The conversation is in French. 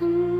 Mm-hmm.